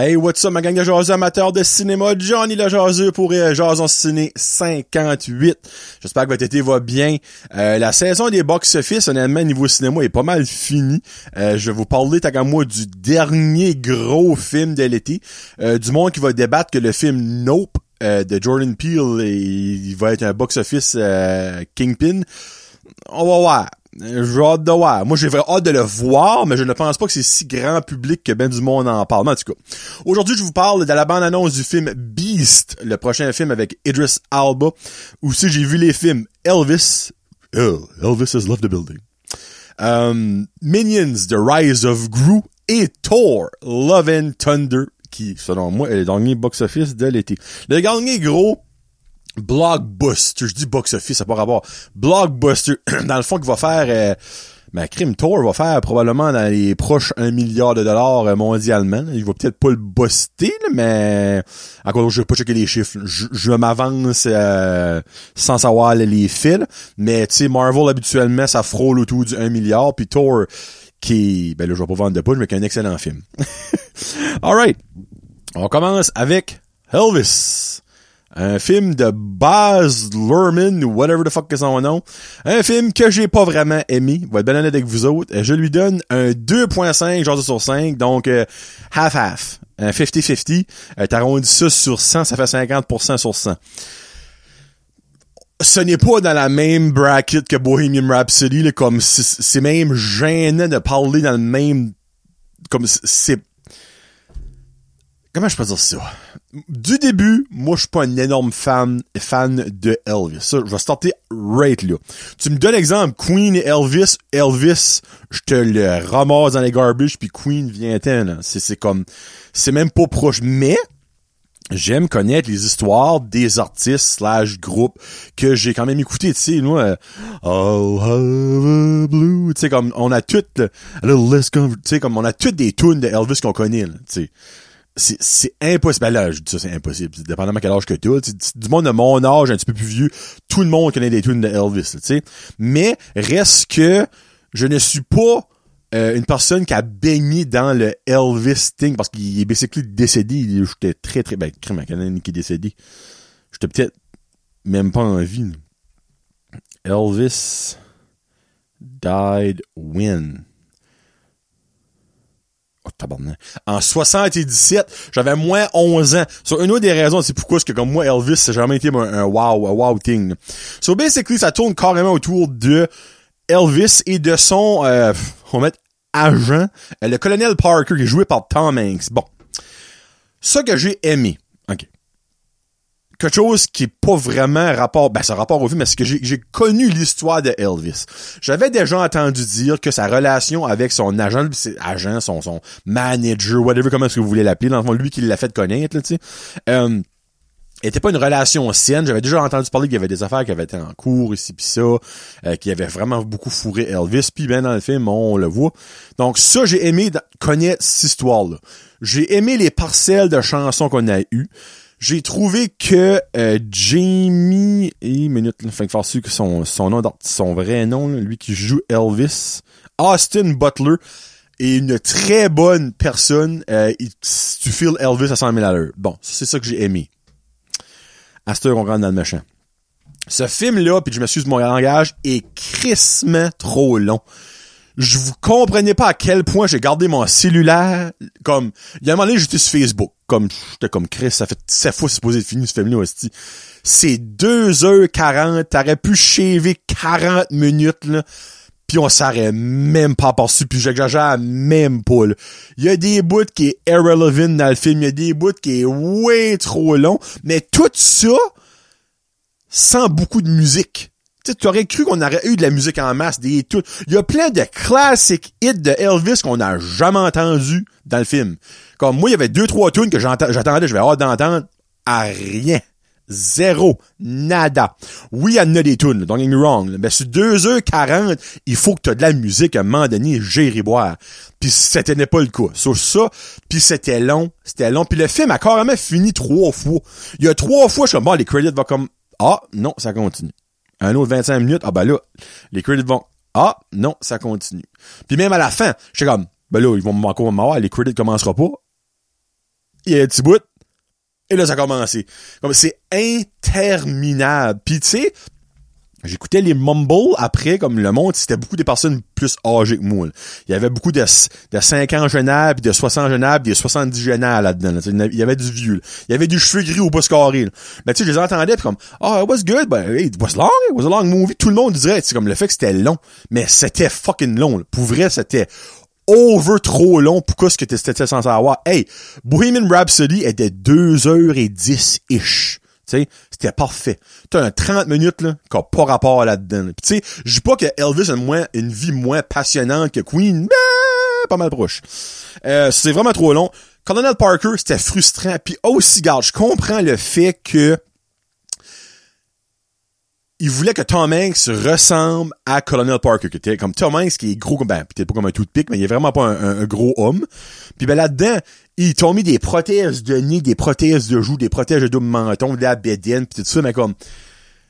Hey, what's up, ma gang de jaseux amateurs de cinéma, Johnny le jaseux pour euh, Jason Ciné 58. J'espère que votre été va bien. Euh, la saison des box-office, honnêtement, niveau cinéma, est pas mal finie. Euh, je vais vous parler, tant qu'à moi, du dernier gros film de l'été. Euh, du monde qui va débattre que le film Nope de Jordan Peele, il va être un box-office kingpin. On va voir. J'ai hâte de voir. Moi, j'ai hâte de le voir, mais je ne pense pas que c'est si grand public que ben du monde en parle. Mais en tout cas, aujourd'hui, je vous parle de la bande-annonce du film Beast, le prochain film avec Idris Alba. Aussi, j'ai vu les films Elvis. Oh, Elvis has left the building. Um, Minions, The Rise of Gru et Thor, Love and Thunder, qui, selon moi, est le dernier box-office de l'été. Le dernier gros blockbuster, je dis box-office, ça n'a pas rapport. Blockbuster, dans le fond, qui va faire... Euh, ben, Crime Tour va faire probablement dans les proches 1 milliard de dollars euh, mondialement. Il va peut-être pas le buster, mais encore je vais pas checker les chiffres. Je, je m'avance euh, sans savoir les fils. Mais tu sais, Marvel habituellement, ça frôle autour du 1 milliard. Puis Thor, qui ben là, je vais pas vendre de poudre, mais qui est un excellent film. Alright. On commence avec Elvis. Un film de Baz Luhrmann ou whatever the fuck que son nom. Un film que j'ai pas vraiment aimé. Va être bien avec vous autres. Je lui donne un 2.5 genre sur 5. Donc, euh, half-half. Un 50-50. Euh, T'arrondis ça sur 100, ça fait 50% sur 100 ce n'est pas dans la même bracket que Bohemian Rhapsody, là, comme c'est même gênant de parler dans le même, comme c'est, comment je peux dire ça? Du début, moi, je suis pas un énorme fan, fan de Elvis. Ça, je vais starter right là. Tu me donnes l'exemple, Queen et Elvis, Elvis, je te le ramasse dans les garbage, puis Queen vient là. C'est, c'est comme, c'est même pas proche. Mais, j'aime connaître les histoires des artistes slash groupes que j'ai quand même écouté, tu sais, nous, Oh, a blue, tu sais, comme, on a toutes, tu sais, comme, on a toutes des tunes de Elvis qu'on connaît, tu sais c'est impossible. Ben là, je dis ça, c'est impossible. Dépendamment quel âge que tu as. Du monde de mon âge, un petit peu plus vieux, tout le monde connaît des tunes de Elvis, tu sais. Mais reste que je ne suis pas euh, une personne qui a baigné dans le Elvis thing parce qu'il est basically décédé. J'étais très très ben crème qui est décédé. J'étais peut-être même pas en vie. Elvis died when? En 77, j'avais moins 11 ans. Sur une autre des raisons, c'est pourquoi, que comme moi, Elvis, ça jamais été un, wow, un wow thing. So basically, ça tourne carrément autour de Elvis et de son, euh, on va mettre agent, euh, le colonel Parker, qui est joué par Tom Hanks. Bon. Ça que j'ai aimé. Quelque chose qui est pas vraiment rapport, ben, c'est rapport au film, mais c'est que j'ai connu l'histoire de Elvis. J'avais déjà entendu dire que sa relation avec son agent, agent, son, son manager, whatever, comment est-ce que vous voulez l'appeler, dans le fond, lui qui l'a fait connaître, tu sais, euh, était pas une relation saine. J'avais déjà entendu parler qu'il y avait des affaires qui avaient été en cours ici pis ça, euh, qui avait vraiment beaucoup fourré Elvis. Puis ben dans le film, on le voit. Donc ça, j'ai aimé connaître cette histoire-là. J'ai aimé les parcelles de chansons qu'on a eues. J'ai trouvé que euh, Jamie et minute, sûr que son son nom son vrai nom, lui qui joue Elvis, Austin Butler est une très bonne personne. Euh, tu files Elvis à 100 000 à l'heure. Bon, c'est ça que j'ai aimé. À ce on rentre dans le méchant. Ce film-là, puis je m'excuse mon langage, est crissement trop long je vous comprenais pas à quel point j'ai gardé mon cellulaire comme il y a un moment donné j'étais sur Facebook comme j'étais comme Chris ça fait 7 fois supposé fini ce film aussi c'est 2h40 t'aurais pu chever 40 minutes là puis on s'arrête même pas par-dessus, puis j'exagère même pas. Il y a des bouts qui est irrelevant dans le film, il y a des bouts qui est way trop long, mais tout ça sans beaucoup de musique tu aurais cru qu'on aurait eu de la musique en masse, des tout. Il y a plein de classiques hits de Elvis qu'on n'a jamais entendu dans le film. Comme moi, il y avait deux, trois tunes que j'attendais, je vais avoir d'entendre à rien. Zéro. Nada. Oui, il y en a des tunes, don't get me wrong. Mais sur 2h40, il faut que tu de la musique à un moment donné, boire. Puis c'était n'est pas le cas. Sur ça, puis c'était long, c'était long. Puis le film a carrément fini trois fois. Il y a trois fois, je suis comme, bon, les credits vont comme, ah, non, ça continue un autre 25 minutes, ah ben là, les credits vont, ah, non, ça continue. Puis même à la fin, je suis comme, ben là, ils vont encore m'avoir, les credits commencera pas. il y a un petit bout, et là, ça a commencé. Comme, c'est interminable. Puis, tu sais, J'écoutais les mumbles après, comme le monde, c'était beaucoup des personnes plus âgées que moi. Il y avait beaucoup de, de 5 ans jeunable, puis de 60 jeunable, des 70 jeunable là-dedans. Il y avait du vieux. Il y avait du cheveux gris au pouce carré. Mais tu sais, je les entendais, puis comme, oh, it was good, but it was long, it was a long movie. Tout le monde dirait, c'est comme le fait que c'était long. Mais c'était fucking long. Pour vrai, c'était over trop long pour ce que t'étais censé avoir. Hey, Bohemian Rhapsody était 2h10-ish. Sais, c'était parfait. T'as un 30 minutes, là, qui a pas rapport là-dedans. tu sais, je dis pas que Elvis a moins, une vie moins passionnante que Queen, mais pas mal proche. Euh, c'est vraiment trop long. Colonel Parker, c'était frustrant. Puis aussi, garde, je comprends le fait que il voulait que Tom Hanks ressemble à Colonel Parker, qui était comme Tom Hanks, qui est gros comme, ben, peut-être pas comme un tout pique, mais il est vraiment pas un, gros homme. Puis ben là-dedans, ils t'ont mis des prothèses de nez, des prothèses de joues, des prothèses de double menton, de la bédaine, pis tout ça, mais comme,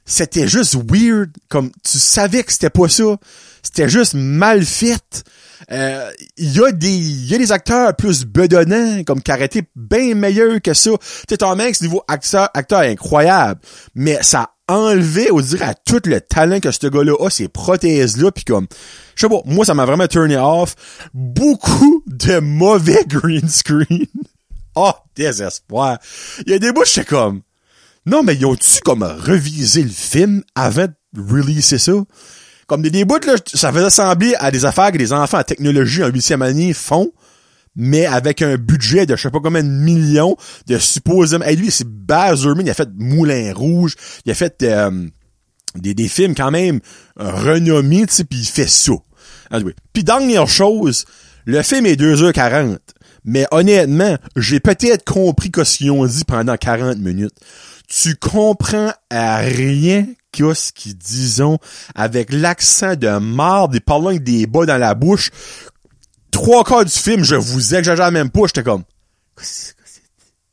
c'était juste weird, comme, tu savais que c'était pas ça. C'était juste mal fait. Euh, il y a des y a des acteurs plus bedonnants comme qui bien meilleurs que ça. Tu Tom Hanks niveau acteur acteur incroyable, mais ça enlevé, on dirait, à tout le talent que ce gars-là a, ces prothèses-là, puis comme, je sais pas, moi, ça m'a vraiment turné off. Beaucoup de mauvais green screen. oh, désespoir. Il y a des bouts, j'étais comme, non, mais ils ont-tu comme revisé le film avant de releaser ça? Comme des, des bouts, là, ça faisait sembler à des affaires que des enfants en technologie en huitième année font mais avec un budget de je sais pas combien de millions de supposément. Et lui, c'est Baz il a fait Moulin Rouge, il a fait euh, des, des films quand même renommés, tu puis il fait ça. Puis dernière chose, le film est 2h40. Mais honnêtement, j'ai peut-être compris ce qu'ils ont dit pendant 40 minutes. Tu comprends à rien qu'est-ce qu'ils disons avec l'accent de marde et parlant avec des bas dans la bouche trois quarts du film, je vous exagère même pas, j'étais comme, qu'est-ce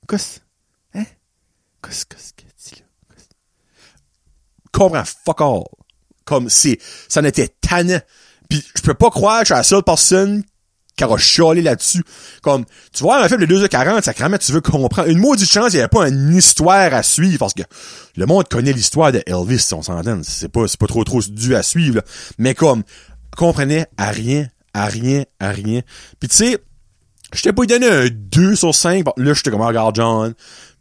que c'est? Hein? Qu'est-ce que? Comprends fuck all. Comme, c'est, ça n'était tannant. Puis, je peux pas croire que je suis la seule personne qui aura chialé là-dessus. Comme, tu vois, un film de 2h40, ça même tu veux comprendre. Une maudite chance, il n'y avait pas une histoire à suivre, parce que le monde connaît l'histoire de Elvis, on s'entend. C'est pas, c'est pas trop, trop dû à suivre, Mais comme, comprenait à rien à rien, à rien. Puis tu sais, je t'ai pas donné un 2 sur 5. Bon, là, j'étais comme, regarde, John.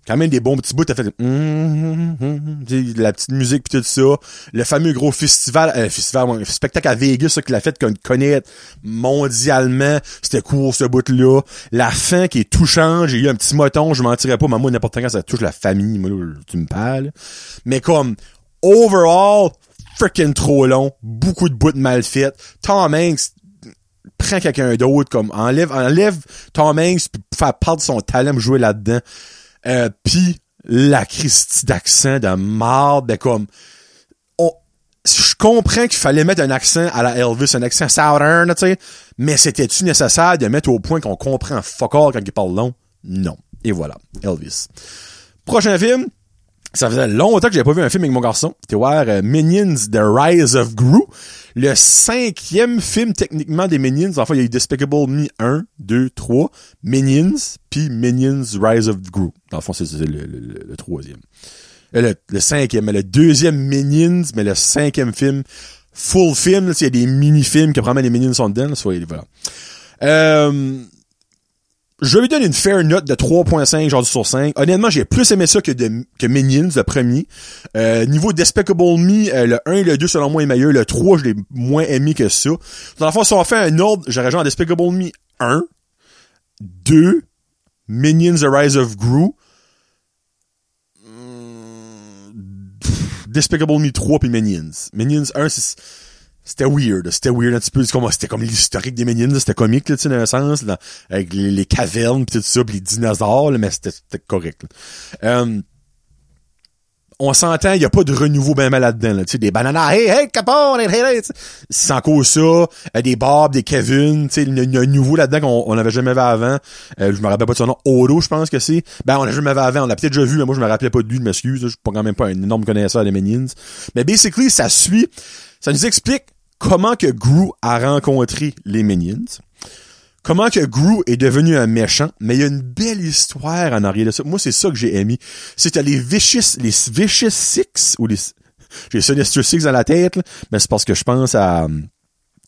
Quand même des bons petits bouts, t'as fait la petite musique pis tout ça. Le fameux gros festival, euh, festival, un spectacle à Vegas, ça, qu'il a fait qu'on connaît mondialement. C'était cool, ce bout-là. La fin qui est touchante. J'ai eu un petit moton, je mentirais pas, mais moi, n'importe quand ça touche la famille, moi, tu me parles. Mais comme, overall, freaking trop long. Beaucoup de bouts mal faits. Tom Hanks, prends quelqu'un d'autre, comme enlève, enlève Tom Hanks pis faire de son talent jouer là-dedans. Euh, puis la Christie d'accent de marde, de comme je comprends qu'il fallait mettre un accent à la Elvis, un accent southern, tu sais, mais c'était-tu nécessaire de mettre au point qu'on comprend fuck all quand il parle long? Non. Et voilà, Elvis. Prochain film, ça faisait longtemps que j'avais pas vu un film avec mon garçon. C'était voir euh, Minions The Rise of Gru. Le cinquième film techniquement des Minions. Enfin, il y a eu Despicable Me 1, 2, 3, Minions, puis Minions Rise of Gru. Dans le fond, c'est le, troisième. Euh, le, cinquième, mais le deuxième Minions, mais le cinquième film, full film, il y a des mini-films que probablement les Minions sont dedans. Soit, voilà. Euh, je lui donne une fair note de 3.5 genre sur 5. Honnêtement, j'ai plus aimé ça que, Minions, le premier. Euh, niveau Despicable Me, euh, le 1 et le 2, selon moi, est meilleur. Le 3, je l'ai moins aimé que ça. Dans la fois, si on fait un ordre, j'aurais genre Despicable Me 1, 2, Minions The Rise of Gru, hmm, Despicable Me 3 puis Minions. Minions 1, c'est c'était weird, c'était weird un petit peu, c'était comme l'historique des Minions, c'était comique, là, tu sais, dans un sens, là, avec les, cavernes pis tout ça, pis les dinosaures, là, mais c'était correct. Euh, on s'entend, il y a pas de renouveau ben mal là-dedans, là, tu sais, des bananas, hey, hey, Capone, hey, hey, c'est encore ça, euh, des Bob, des Kevin, tu sais, il y a un nouveau là-dedans qu'on on avait jamais vu avant, euh, je me rappelle pas de son nom, Odo, je pense que c'est, ben, on l'a jamais vu avant, on l'a peut-être déjà vu, mais moi, je me rappelais pas de lui, je m'excuse, je suis pas quand même pas un énorme connaisseur des Minions, mais basically, ça suit, ça nous explique comment que Gru a rencontré les Minions, comment que Gru est devenu un méchant, mais il y a une belle histoire en arrière de ça. Moi, c'est ça que j'ai aimé. C'était les Vicious, les Vicious Six, ou les, j'ai Sinister Six dans la tête, mais c'est parce que je pense à um,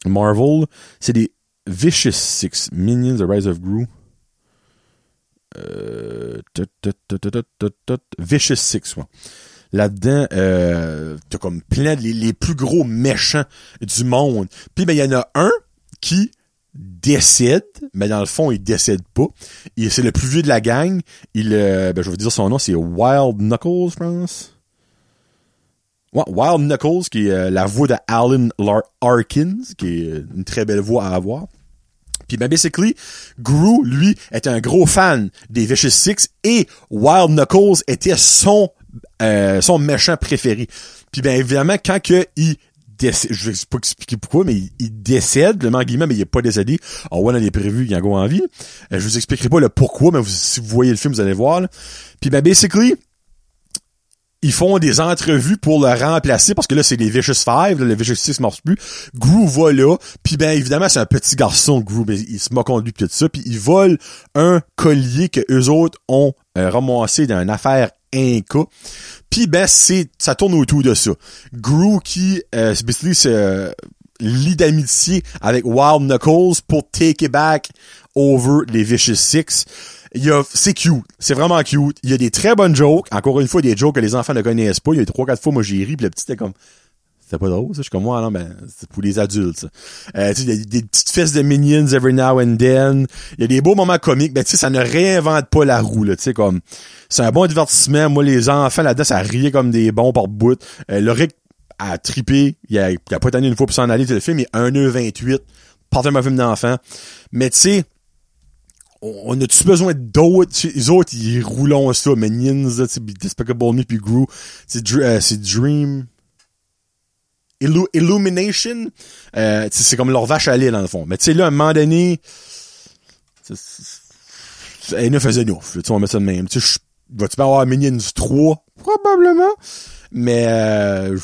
Marvel. C'est des Vicious Six, Minions, The Rise of Gru. Euh, Vicious Six, ouais. Là-dedans, euh, t'as comme plein les, les, plus gros méchants du monde. Puis ben il y en a un qui décède, mais dans le fond, il décède pas. C'est le plus vieux de la gang. Il, euh, ben, je vais dire son nom, c'est Wild Knuckles, je pense. Wild Knuckles, qui est euh, la voix de Alan Arkins, qui est une très belle voix à avoir. Puis ben basically, Gru, lui, était un gros fan des Vicious Six et Wild Knuckles était son euh, son méchant préféré. Puis ben évidemment, quand que il décède, je vais pas expliquer pourquoi, mais il, décède, le guillemets, mais il est pas décédé. Oh ouais, il est prévu, il a go en vie. Euh, je vous expliquerai pas le pourquoi, mais si vous voyez le film, vous allez voir. Puis ben basically, ils font des entrevues pour le remplacer parce que là c'est les Vicious Five, le Vicious Six marche plus. Gru va là, puis ben évidemment c'est un petit garçon Gru, mais il se moque de lui tout ça, puis il vole un collier que eux autres ont euh, ramassé dans une affaire Inca. Puis ben c'est ça tourne autour de ça. Gru qui euh, c'est euh, lit d'amitié avec Wild Knuckles pour take it back over les Vicious Six. C'est cute. C'est vraiment cute. Il y a des très bonnes jokes. Encore une fois, des jokes que les enfants ne connaissent pas. Il y a trois, quatre fois, moi, j'ai ri, puis le petit était comme, c'était pas drôle, ça. Je suis comme moi, non, ben, c'est pour les adultes, ça. Euh, tu sais, il y a des petites fesses de minions every now and then. Il y a des beaux moments comiques. Ben, tu sais, ça ne réinvente pas la roue, là. Tu sais, comme, c'est un bon divertissement. Moi, les enfants là-dedans, ça riait comme des bons par bout. Euh, le Rick a trippé. Il a, a pas tenu une fois pour s'en aller. Le film est 1h28. Parfaitement film d'enfant. Mais tu sais, on a-tu besoin d'autres? Les autres, ils roulent ça, Minions, Despicable Me puis Gru. C'est euh, Dream... Illumination. Euh, c'est comme leur vache à lait, dans le fond. Mais tu sais, là, à un moment donné... Elle ne faisait neuf. Tu on met ça de même. Tu vas-tu pas avoir Minions 3? Probablement. Mais, euh,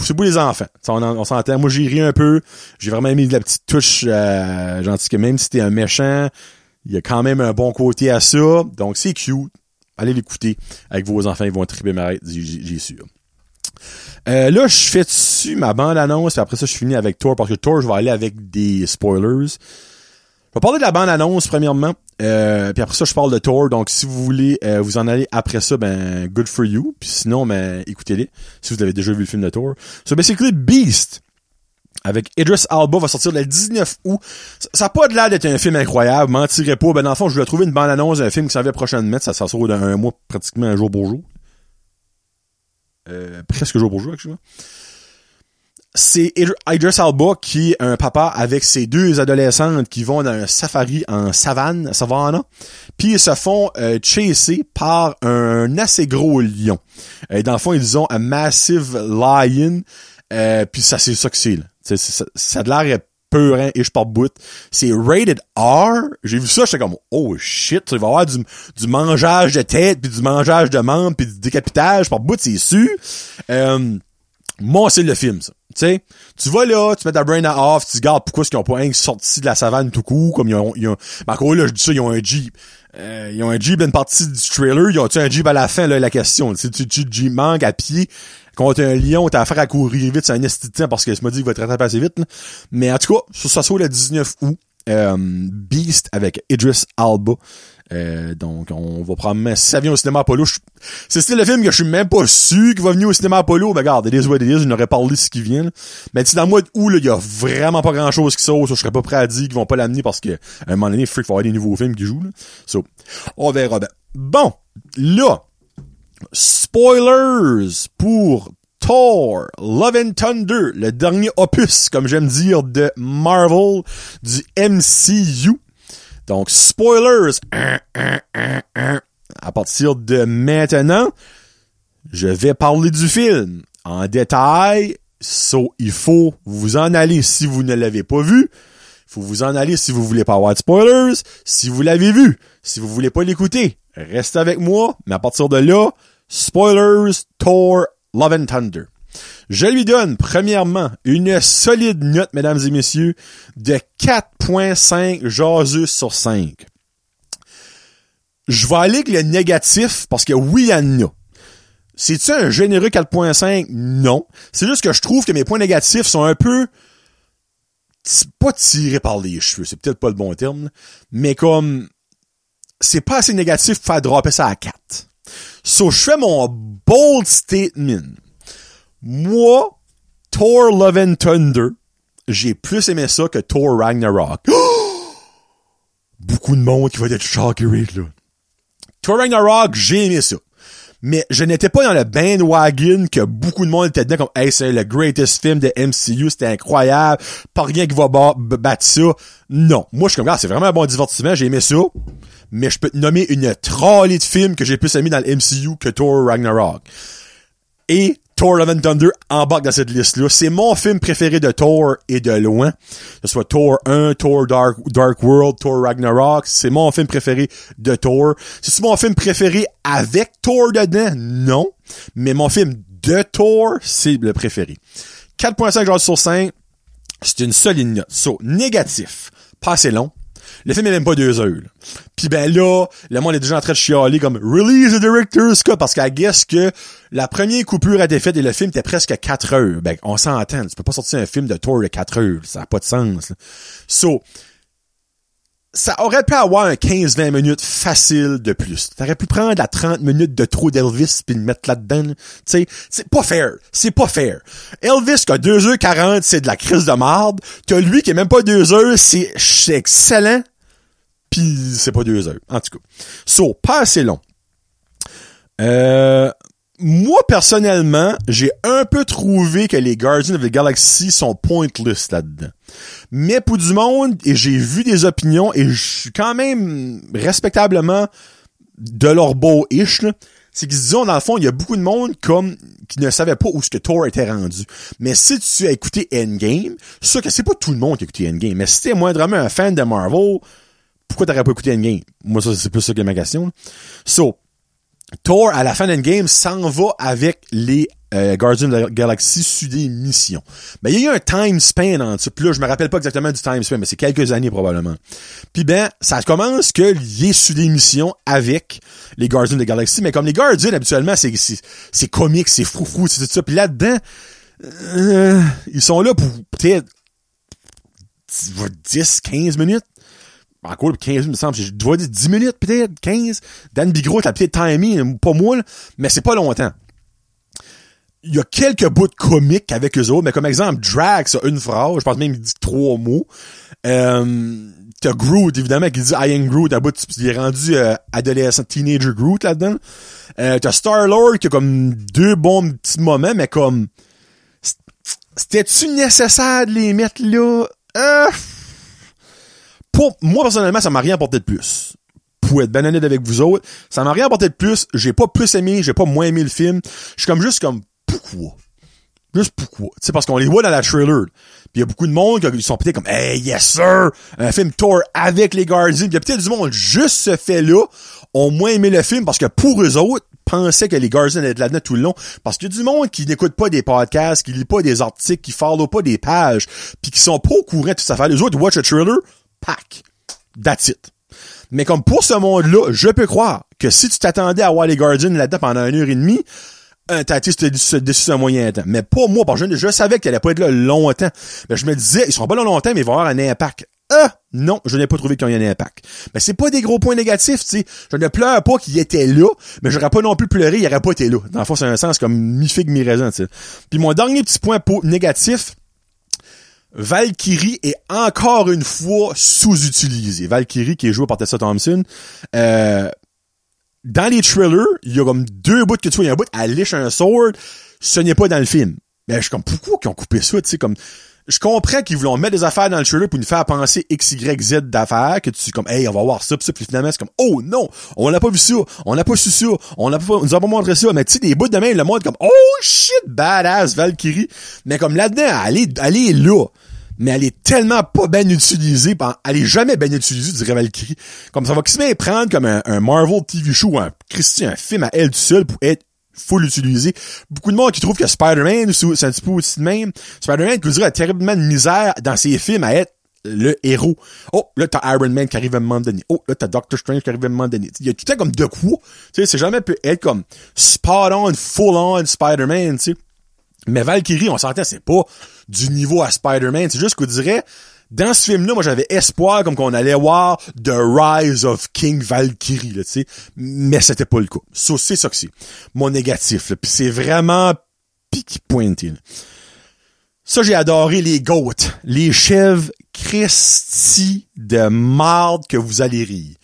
c'est beau les enfants. on, on s'entend. Moi, j'ai ri un peu. J'ai vraiment mis de la petite touche euh, que même si t'es un méchant, il y a quand même un bon côté à ça. Donc, c'est cute. Allez l'écouter avec vos enfants. Ils vont triper ma j'ai sûr. Euh, là, je fais dessus ma bande-annonce, après ça, je finis avec Thor, parce que Thor, je vais aller avec des spoilers. Je vais parler de la bande-annonce, premièrement, euh, puis après ça, je parle de Thor, donc si vous voulez euh, vous en aller après ça, ben, good for you, puis sinon, ben, écoutez-les, si vous avez déjà vu le film de Thor. So, basically, Beast, avec Idris Alba va sortir le 19 août. Ça n'a pas de l'air d'être un film incroyable, mentirais pas. Ben dans le fond, je voulais trouver une bande annonce d'un film qui s'en vient prochainement, ça, ça sort dans un mois pratiquement un jour pour jour. Euh, presque jour pour jour, actuellement. C'est Idris Alba qui est un papa avec ses deux adolescentes qui vont dans un safari en savane, savannah, puis ils se font euh, chasser par un assez gros lion. Euh, dans le fond, ils ont un massive lion, euh, puis ça c'est ça que c'est. Ça, ça, a l'air peurant et je bout. C'est rated R. J'ai vu ça, j'étais comme oh shit, il va y avoir du, du mangeage de tête puis du mangeage de membres puis du décapitage par bout, c'est sûr. Euh, moi, c'est le film, ça. Tu sais, tu vas là, tu mets ta brain à off, tu regardes pourquoi est-ce qu'ils ont pas un sorti de la savane tout court, comme ils ont, ils ont, encore là, je dis ça, ils ont un Jeep. Euh, ils ont un Jeep une partie du trailer, ils ont-tu un Jeep à la fin, là, la question. Tu tu Jeep manque à pied, contre un lion, t'as affaire à courir vite, c'est un estitant parce que je me dit qu'il va te rattraper assez vite. Mais en tout cas, ça sort le 19 août. Euh, Beast avec Idris Alba. Euh, donc, on va probablement, si ça vient au cinéma Apollo, c'est le film que je suis même pas sûr qu'il va venir au cinéma Apollo. Ben, regarde, des what it is, je n'aurais parlé ce qui vient. Mais si dans le mois d'août, il y a vraiment pas grand chose qui sort, je serais pas prêt à dire qu'ils vont pas l'amener parce que, à un moment donné, Freak, va avoir des nouveaux films qui jouent, là. So, on verra bien. Bon, là, Spoilers pour Thor, Love and Thunder, le dernier opus, comme j'aime dire, de Marvel, du MCU. Donc, spoilers. À partir de maintenant, je vais parler du film en détail. So, il faut vous en aller si vous ne l'avez pas vu. Il faut vous en aller si vous voulez pas avoir de spoilers. Si vous l'avez vu, si vous voulez pas l'écouter, restez avec moi. Mais à partir de là, Spoilers, Thor, Love and Thunder. Je lui donne, premièrement, une solide note, mesdames et messieurs, de 4.5 jaseux sur 5. Je vais aller avec le négatif parce que oui, il y. C'est-tu un généreux 4.5? Non. C'est juste que je trouve que mes points négatifs sont un peu pas tirés par les cheveux, c'est peut-être pas le bon terme, mais comme c'est pas assez négatif pour faire dropper ça à 4. So, je fais mon bold statement. Moi, Thor Love and Thunder, j'ai plus aimé ça que Thor Ragnarok. Beaucoup de monde qui va être choqué, là. Thor Ragnarok, j'ai aimé ça. Mais je n'étais pas dans le bandwagon que beaucoup de monde était dedans comme Hey, c'est le greatest film de MCU, c'était incroyable, pas rien qui va battre ça. Non. Moi, je suis comme, ah, c'est vraiment un bon divertissement, j'ai aimé ça. Mais je peux te nommer une trolley de films que j'ai plus aimé dans le MCU que Thor Ragnarok. Et Thor Love and Thunder embarque dans cette liste-là. C'est mon film préféré de Thor et de loin. Que ce soit Thor 1, Thor Dark, World, Thor Ragnarok. C'est mon film préféré de Thor. C'est mon film préféré avec Thor dedans? Non. Mais mon film de Thor, c'est le préféré. 4.5 sur 5. C'est une solide note. So, négatif. Pas assez long. Le film est même pas deux heures. Puis ben là, le monde est déjà en train de chialer comme Release the Director's Cut parce qu'à guess que la première coupure a été faite et le film était presque 4 heures. Ben, on s'entend. Tu peux pas sortir un film de Thor de 4 heures. Ça n'a pas de sens. So, ça aurait pu avoir un 15-20 minutes facile de plus. T'aurais pu prendre la 30 minutes de trop d'Elvis puis le mettre là-dedans. Tu c'est pas fair. C'est pas fair. Elvis qui a 2h40, c'est de la crise de marde. T'as lui qui est même pas 2 heures, c'est excellent. Puis c'est pas 2 heures. En tout cas. So, pas assez long. Euh, moi, personnellement, j'ai un peu trouvé que les Guardians of the Galaxy sont pointless là-dedans. Mais pour du monde, et j'ai vu des opinions, et je suis quand même respectablement de leur beau-ish, c'est qu'ils se disent, dans le fond, il y a beaucoup de monde comme qui ne savait pas où ce que Thor était rendu. Mais si tu as écouté Endgame, ça que c'est pas tout le monde qui a écouté Endgame, mais si t'es moindrement un fan de Marvel, pourquoi t'aurais pas écouté Endgame? Moi, ça, c'est plus ça que ma question. So, Thor, à la fin d'Endgame, s'en va avec les euh, Guardians of the Galaxy sur des missions. Mais il y a eu un time span en dessous. Puis là, je me rappelle pas exactement du time span, mais c'est quelques années probablement. Puis ben, ça commence que est sur des missions avec les Guardians of the Galaxy. Mais comme les Guardians, habituellement, c'est, c'est, comique, c'est fou c'est tout ça. Puis là-dedans, euh, ils sont là pour peut-être 10, 15 minutes encore 15 minutes, me semble. Je dois dire 10 minutes, peut-être, 15. Dan Bigro, t'as peut-être pas moi, mais c'est pas longtemps. Il y a quelques bouts de comiques avec eux autres, mais comme exemple, Drax a une phrase, je pense même qu'il dit trois mots. Euh, t'as Groot, évidemment, qui dit I am Groot, à bout, il est rendu euh, adolescent, teenager Groot là-dedans. Euh, t'as Star-Lord qui a comme deux bons petits moments, mais comme... C'était-tu nécessaire de les mettre là? Euh, pour moi, personnellement, ça m'a rien apporté de plus. Pour être ben honnête avec vous autres, ça m'a rien apporté de plus. J'ai pas plus aimé, j'ai pas moins aimé le film. Je suis comme juste comme, pourquoi? Juste pourquoi? Sais, parce qu'on les voit dans la trailer. Puis il y a beaucoup de monde qui sont peut-être comme Hey yes sir! Un film Thor avec les Guardians. Il y a peut-être du monde juste ce fait-là ont moins aimé le film parce que pour eux autres, pensaient que les Guardians étaient là-dedans tout le long. Parce qu'il y a du monde qui n'écoute pas des podcasts, qui lit pas des articles, qui follow pas des pages, puis qui sont pas au courant de tout ça. Les autres watch a trailer, pack. That's it. Mais comme pour ce monde-là, je peux croire que si tu t'attendais à voir les là-dedans pendant une heure et demie, t'as été déçu un moyen temps. Mais pas moi, parce que je, savais qu'elle allait pas être là longtemps. Mais je me disais, ils seront pas là longtemps, mais ils vont avoir un impact. Ah! Non, je n'ai pas trouvé qu'il y ait un impact. Mais c'est pas des gros points négatifs, tu sais. Je ne pleure pas qu'il était là, mais j'aurais pas non plus pleuré, il aurait pas été là. Dans le fond, c'est un sens comme mi-figue, mi-raisin, tu sais. Puis mon dernier petit point négatif, Valkyrie est encore une fois sous-utilisé. Valkyrie, qui est joué par Tessa Thompson, euh, dans les trailers, il y a comme deux bouts que tu vois. Il y a un bout, elle liche un sword. Ce n'est pas dans le film. Mais je suis comme, pourquoi qu'ils ont coupé ça, tu sais, comme, je comprends qu'ils voulaient mettre des affaires dans le trailer pour nous faire penser X, Y, Z d'affaires, que tu comme, hey, on va voir ça, pis ça, puis finalement, c'est comme, oh non, on n'a pas vu ça, on n'a pas su ça, on n'a pas, on nous a pas montré ça, mais tu sais, des bouts de main, le monde comme, oh shit, badass, Valkyrie. Mais comme là-dedans, elle est, elle est là mais elle est tellement pas bien utilisée, elle est jamais bien utilisée, dirait Valkyrie. Comme ça va se prendre comme un, Marvel TV show, un Christian, un film à elle tout seul pour être faut l'utiliser. Beaucoup de monde qui trouve que Spider-Man, c'est un petit peu aussi de même. Spider-Man qui dirait a terriblement de misère dans ses films à être le héros. Oh, là, t'as Iron Man qui arrive à un moment donné. Oh, là, t'as Doctor Strange qui arrive à un moment donné. Il y a tout le temps comme de quoi. Tu sais, c'est jamais peut être comme spot on, full on Spider-Man, tu sais. Mais Valkyrie, on s'entend, c'est pas du niveau à Spider-Man. C'est juste qu'on dirait, dans ce film-là, moi, j'avais espoir comme qu'on allait voir The Rise of King Valkyrie, là, tu sais. Mais c'était pas le cas. Ça, c'est ça que c'est. Mon négatif, là. Puis c'est vraiment picky pointé, Ça, j'ai adoré les goats. Les chèvres Christy de marde que vous allez rire.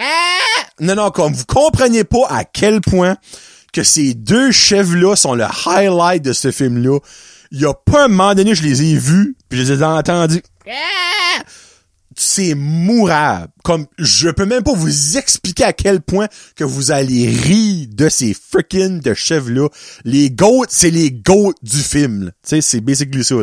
Ah! Non, non, comme vous comprenez pas à quel point que ces deux chèvres-là sont le highlight de ce film-là. Il y a pas un moment donné, je les ai vus, puis je les ai entendus. Ah! C'est mourable. Comme, je peux même pas vous expliquer à quel point que vous allez rire de ces freaking de chèvres-là. Les goats, c'est les goats du film. Tu sais, c'est basically ça.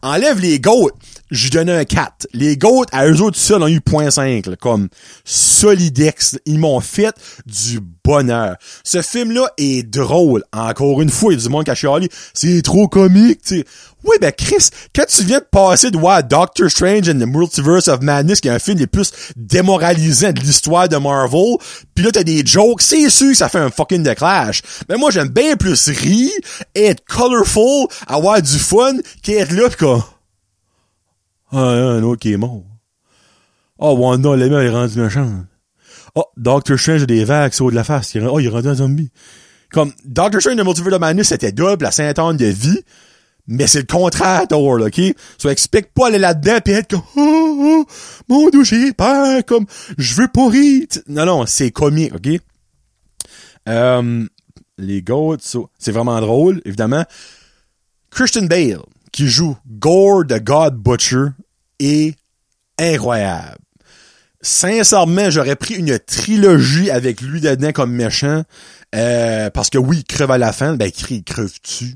Enlève les goats, je donnais un 4. Les GOAT, à eux autres seuls, ont eu 0.5, comme solidex. Ils m'ont fait du bonheur. Ce film-là est drôle. Encore une fois, il y a du monde qui a chialé. C'est trop comique, tu sais. Oui, ben Chris, quand tu viens de passer de voir Doctor Strange and the Multiverse of Madness, qui est un film des plus démoralisants de l'histoire de Marvel, pis là t'as des jokes, c'est sûr que ça fait un fucking de clash. Mais moi j'aime bien plus rire, être colorful, avoir du fun, qu'être là pis quoi. Ah, un autre qui est mort. Oh, Wanda, la est rendue méchante. Oh, Doctor Strange a des vagues sur de la face. oh, il est rendu un zombie. Comme, Doctor Strange de Multiverse of Madness, c'était double, la sainte anne de vie. Mais c'est le contraire, Thor, là, ok? So, explique pas aller là-dedans pis être comme, oh, oh, mon dieu, j'ai peur, comme, je veux pas rire. Non, non, c'est comique, ok? Euh, les goats, c'est vraiment drôle, évidemment. Christian Bale, qui joue Gore the God Butcher est incroyable. Sincèrement, j'aurais pris une trilogie avec lui dedans comme méchant. Euh, parce que oui, il crève à la fin. Ben, il crève-tu?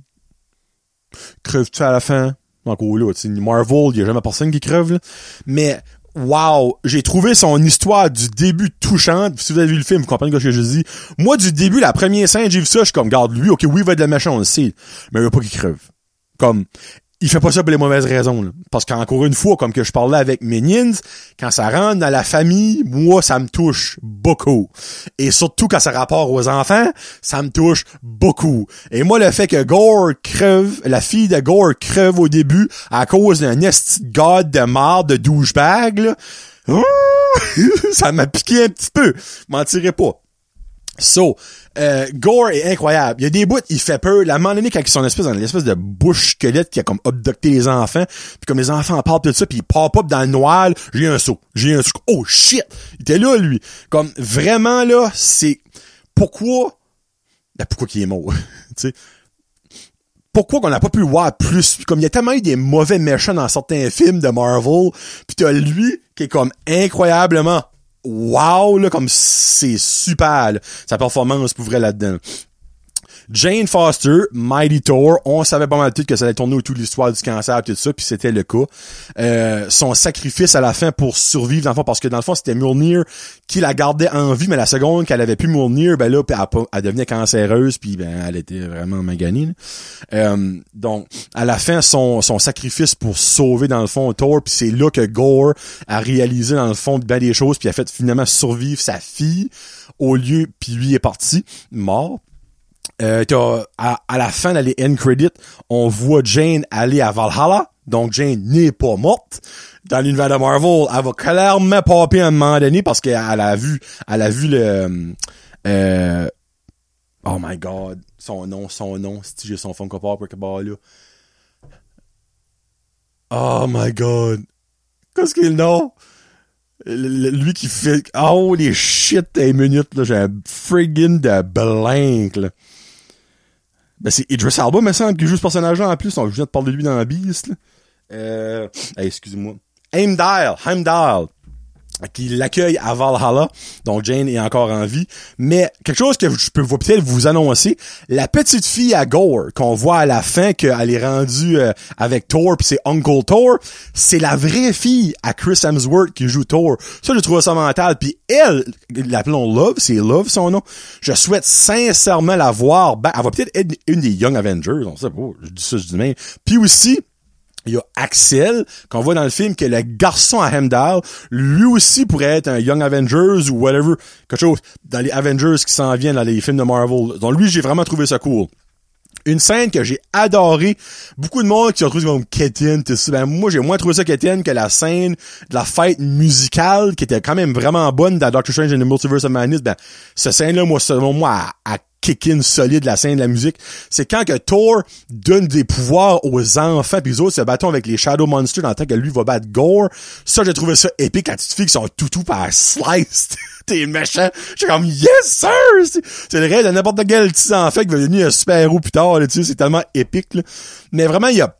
Crève-tu à la fin? Encore là, Marvel, il y a jamais personne qui crève, Mais, wow, j'ai trouvé son histoire du début touchante. Si vous avez vu le film, vous comprenez ce que je dis. Moi, du début, la première scène, j'ai vu ça, je suis comme, garde lui, ok, oui, il va être le méchant, on le sait. Mais il veut pas qu'il crève. Comme, il fait pas ça pour les mauvaises raisons. Parce qu'encore une fois, comme que je parlais avec Minions, quand ça rentre dans la famille, moi, ça me touche beaucoup. Et surtout quand ça rapporte aux enfants, ça me touche beaucoup. Et moi, le fait que Gore crève, la fille de Gore crève au début à cause d'un esti god de marde de douchebag, là, ça m'a piqué un petit peu. Mentirais pas. So, euh, Gore est incroyable. Il y a des bouts, il fait peur. La moment donné, quand ils sont espèce, dans l'espèce de bouche squelette qui a comme abducté les enfants, puis comme les enfants parlent de ça, puis il pop up dans le noir, j'ai un saut. J'ai un saut. Oh shit! Il était là, lui. Comme, vraiment, là, c'est... Pourquoi... Ben, pourquoi qu'il est mort? tu sais? Pourquoi qu'on n'a pas pu voir plus? Comme il y a tellement eu des mauvais méchants dans certains films de Marvel puis t'as lui qui est comme incroyablement wow, là, comme c'est super, sa performance pour vrai là-dedans. Jane Foster, Mighty Thor, on savait pas mal tout que ça allait tourner autour de l'histoire du cancer tout ça, puis c'était le cas. Euh, son sacrifice à la fin pour survivre dans le fond, parce que dans le fond, c'était Mjolnir qui la gardait en vie, mais la seconde qu'elle avait plus Mjolnir, ben là, elle, elle devenait cancéreuse, puis ben elle était vraiment maganée. Euh, donc, à la fin, son, sacrifice pour sauver dans le fond Thor, puis c'est là que Gore a réalisé dans le fond des choses, puis a fait finalement survivre sa fille au lieu, puis lui est parti, mort. Euh, à, à, la fin, dans les end credits, on voit Jane aller à Valhalla. Donc, Jane n'est pas morte. Dans l'univers de Marvel, elle va clairement popper à un moment donné parce qu'elle a vu, elle a vu le, euh, oh my god, son nom, son nom, si j'ai son Funko Pop là. Oh my god. Qu'est-ce qu'il nom? Lui qui fait, oh les shit, des minutes, là, j'ai un friggin' de blank, là. Ben, c'est Idris Alba, me semble, qui joue ce personnage-là en plus. On vient de parler de lui dans la Beast, là. Euh, excusez-moi. Heimdall, Heimdall. Qui l'accueille à Valhalla. Donc Jane est encore en vie. Mais quelque chose que je peux peut-être vous annoncer, la petite fille à Gore qu'on voit à la fin qu'elle est rendue euh, avec Thor puis c'est Uncle Thor, c'est la vraie fille à Chris Hemsworth qui joue Thor. Ça je trouve ça mental. Puis elle, l'appelons Love, c'est Love son nom. Je souhaite sincèrement la voir. Ben, elle va peut-être être une des Young Avengers, on sait pas. Je dis ça, je dis même. Puis aussi il y a Axel, qu'on voit dans le film, qui est le garçon à Hemdall. Lui aussi pourrait être un Young Avengers ou whatever. Quelque chose dans les Avengers qui s'en viennent dans les films de Marvel. Donc lui, j'ai vraiment trouvé ça cool. Une scène que j'ai adoré. Beaucoup de monde qui ont trouvé comme Ketin, ben, moi, j'ai moins trouvé ça Ketin que la scène de la fête musicale qui était quand même vraiment bonne dans Doctor Strange and the Multiverse of Madness. Ben, cette scène-là, moi, selon moi, à kick-in solide la scène de la musique, c'est quand que Thor donne des pouvoirs aux enfants puis autres se battent avec les Shadow Monsters dans le temps que lui va battre Gore. Ça, j'ai trouvé ça épique quand tu te qu'ils sont toutou par sliced. T'es méchant. J'ai comme, yes, sir! C'est le rêve de n'importe quel petit enfant qui va devenir un super-héros plus tard, tu sais, c'est tellement épique. Mais vraiment, il y a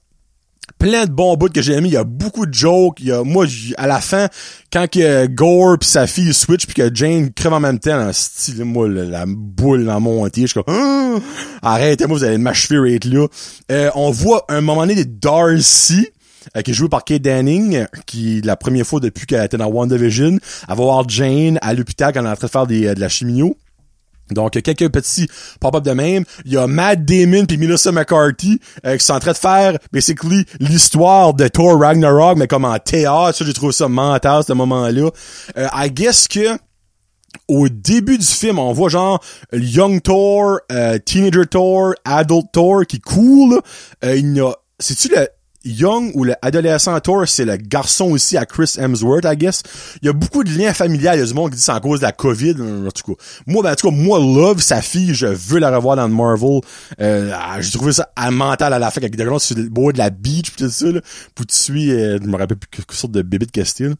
plein de bons bouts que j'ai aimé. Il y a beaucoup de jokes. Il y a, moi, à la fin, quand que Gore pis sa fille switch puis que Jane crève en même temps, dans style, moi, la, boule dans mon entier, je suis comme, ah! arrêtez-moi, vous allez m'achever être là. Euh, on voit un moment donné Darcy, euh, qui est joué par Kate Danning, qui la première fois depuis qu'elle était dans WandaVision, elle va voir Jane à l'hôpital quand elle est en train de faire des, euh, de la chimio. Donc, quelques petits pop-up de même. Il y a Matt Damon puis Melissa McCarthy euh, qui sont en train de faire, basically, l'histoire de Thor Ragnarok, mais comme en théâtre. Ça, j'ai trouvé ça mental, ce moment-là. Euh, I guess que au début du film, on voit genre Young Thor, euh, Teenager Thor, Adult Thor qui coule. Euh, il y a... C'est-tu Young ou le adolescent Thor, c'est le garçon aussi à Chris Hemsworth, I guess. Il y a beaucoup de liens familiaux. Il y a du monde qui dit c'est à cause de la COVID. En tout cas, moi, ben, en tout cas, moi, Love, sa fille, je veux la revoir dans le Marvel. Euh, ah, j'ai trouvé ça à mental à la fin, avec des gens sur le bord de la beach pis tout ça, là. Tu euh, je me rappelle plus quelle sorte de bébé de question.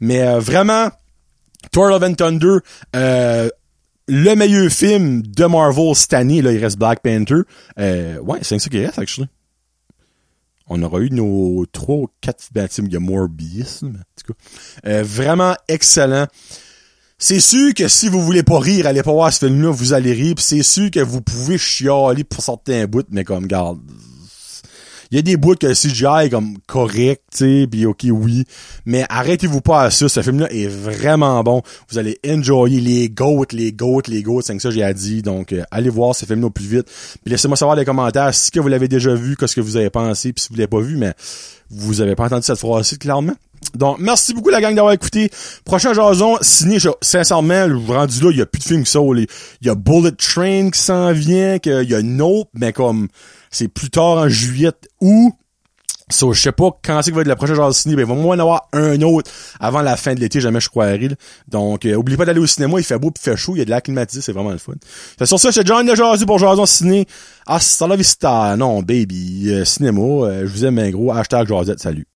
Mais euh, vraiment, Thor Love and Thunder, euh, le meilleur film de Marvel cette année, là, il reste Black Panther. Euh, ouais, c'est ça qui reste, actually on aura eu nos trois ou quatre y a Morbius, en tout cas. Euh, vraiment excellent. C'est sûr que si vous voulez pas rire, allez pas voir ce film-là, vous allez rire, c'est sûr que vous pouvez chialer pour certains bouts, mais comme garde, il y a des bouts que CGI est comme correct, tu sais, puis ok, oui. Mais arrêtez-vous pas à ça. Ce film-là est vraiment bon. Vous allez enjoyer les goats, les goats, les goats. C'est que ça j'ai à dire. Donc, euh, allez voir ce film-là au plus vite. Puis laissez-moi savoir dans les commentaires si que vous l'avez déjà vu, qu'est-ce que vous avez pensé, puis si vous l'avez pas vu, mais vous avez pas entendu cette phrase-ci, clairement. Donc, merci beaucoup la gang d'avoir écouté. Prochain jason, signé, sincèrement, le rendu là, il y a plus de films que ça. Il y a Bullet Train qui s'en vient, qu'il y a Nope, mais comme c'est plus tard en juillet ou So, je sais pas quand c'est que va être le prochain genre de ciné, mais il va moins en avoir un autre avant la fin de l'été, jamais je croirais. Donc, euh, pas d'aller au cinéma, il fait beau pis fait chaud, il y a de l'air climatisé, c'est vraiment le fun. C'est sur ça, c'est John de Jazu pour Jason Ciné. Hasta la vista, non, baby, euh, cinéma, euh, je vous aime un gros, hashtag Jazette, salut.